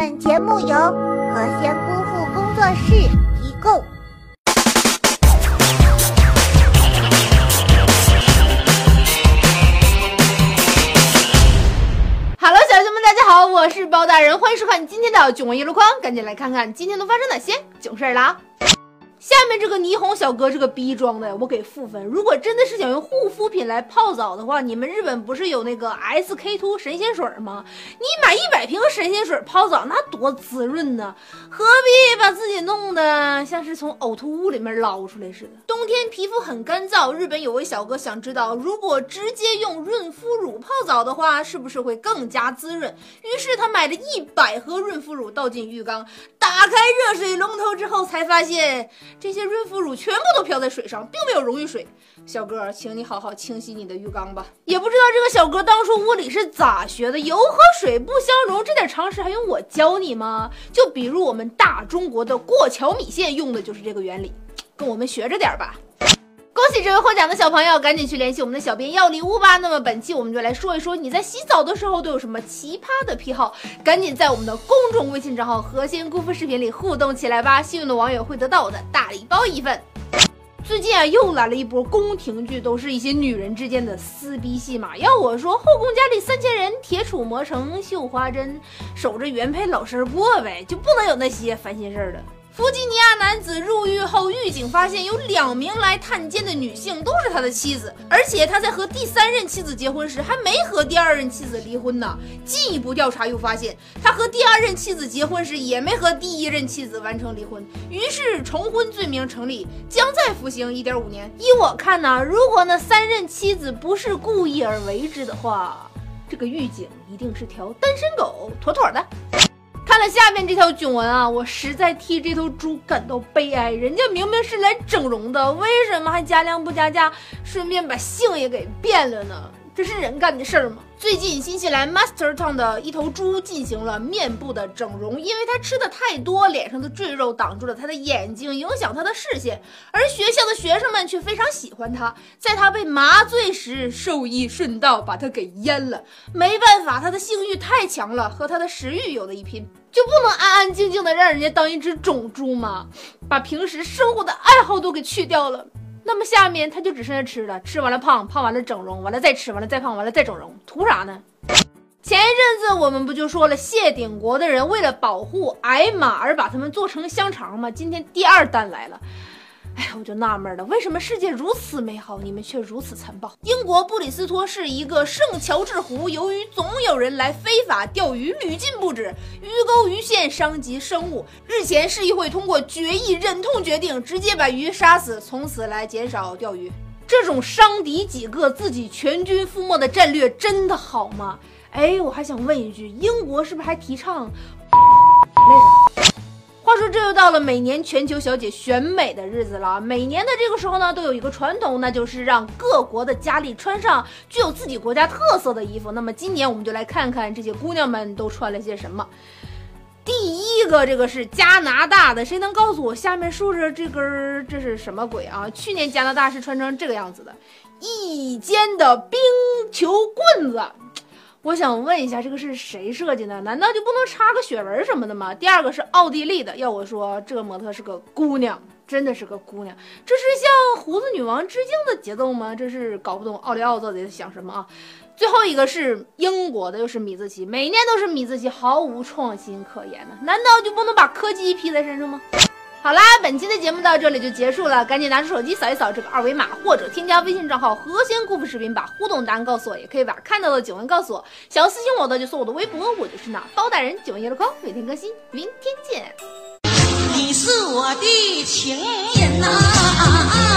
本节目由何仙姑父工作室提供。Hello，小兄们，大家好，我是包大人，欢迎收看今天的囧闻一箩筐，赶紧来看看今天都发生哪些囧事儿了！下面这个霓虹小哥这个逼装的，我给负分。如果真的是想用护肤品来泡澡的话，你们日本不是有那个 SK two 神仙水吗？你买一百瓶神仙水泡澡，那多滋润呢！何必把自己弄得像是从呕吐物里面捞出来似的？冬天皮肤很干燥，日本有位小哥想知道，如果直接用润肤乳泡澡的话，是不是会更加滋润？于是他买了一百盒润肤乳倒进浴缸，打开热水龙头之后，才发现。这些润肤乳全部都漂在水上，并没有溶于水。小哥，请你好好清洗你的浴缸吧。也不知道这个小哥当初物理是咋学的，油和水不相容，这点常识还用我教你吗？就比如我们大中国的过桥米线用的就是这个原理，跟我们学着点吧。恭喜这位获奖的小朋友，赶紧去联系我们的小编要礼物吧。那么本期我们就来说一说你在洗澡的时候都有什么奇葩的癖好，赶紧在我们的公众微信账号“核心姑父”视频里互动起来吧。幸运的网友会得到我的大礼包一份。最近啊，又来了一波宫廷剧，都是一些女人之间的撕逼戏码。要我说，后宫佳丽三千人，铁杵磨成绣花针，守着原配老身过呗，就不能有那些烦心事儿了。弗吉尼亚男子入狱后，狱警发现有两名来探监的女性都是他的妻子，而且他在和第三任妻子结婚时还没和第二任妻子离婚呢。进一步调查又发现，他和第二任妻子结婚时也没和第一任妻子完成离婚，于是重婚罪名成立，将在服刑一点五年。依我看呢，如果那三任妻子不是故意而为之的话，这个狱警一定是条单身狗，妥妥的。看了下面这条囧文啊，我实在替这头猪感到悲哀。人家明明是来整容的，为什么还加量不加价，顺便把性也给变了呢？这是人干的事儿吗？最近，新西兰 Master Town 的一头猪进行了面部的整容，因为它吃的太多，脸上的赘肉挡住了它的眼睛，影响它的视线。而学校的学生们却非常喜欢它，在它被麻醉时，兽医顺道把它给阉了。没办法，它的性欲太强了，和它的食欲有的一拼，就不能安安静静的让人家当一只种猪吗？把平时生活的爱好都给去掉了。那么下面他就只剩下吃了，吃完了胖，胖完了整容，完了再吃，完了再胖，完了再整容，图啥呢？前一阵子我们不就说了，谢顶国的人为了保护矮马而把他们做成香肠吗？今天第二单来了。哎，我就纳闷了，为什么世界如此美好，你们却如此残暴？英国布里斯托市一个圣乔治湖，由于总有人来非法钓鱼，屡禁不止，鱼钩鱼线伤及生物。日前市议会通过决议，忍痛决定直接把鱼杀死，从此来减少钓鱼。这种伤敌几个自己全军覆没的战略真的好吗？哎，我还想问一句，英国是不是还提倡那个？说，这又到了每年全球小姐选美的日子了。每年的这个时候呢，都有一个传统，那就是让各国的佳丽穿上具有自己国家特色的衣服。那么今年我们就来看看这些姑娘们都穿了些什么。第一个，这个是加拿大的，谁能告诉我下面竖着这根这是什么鬼啊？去年加拿大是穿成这个样子的，一肩的冰球棍子。我想问一下，这个是谁设计的？难道就不能插个血纹什么的吗？第二个是奥地利的，要我说，这个模特是个姑娘，真的是个姑娘。这是向胡子女王致敬的节奏吗？这是搞不懂奥利奥到底在想什么啊！最后一个是英国的，又是米字旗，每年都是米字旗，毫无创新可言呢。难道就不能把柯基披在身上吗？好啦，本期的节目到这里就结束了，赶紧拿出手机扫一扫这个二维码，或者添加微信账号“和仙姑父视频”，把互动答案告诉我，也可以把看到的九文告诉我。想要私信我的就搜我的微博，我就是那包大人九文一箩筐，每天更新，明天见。你是我的情人呐。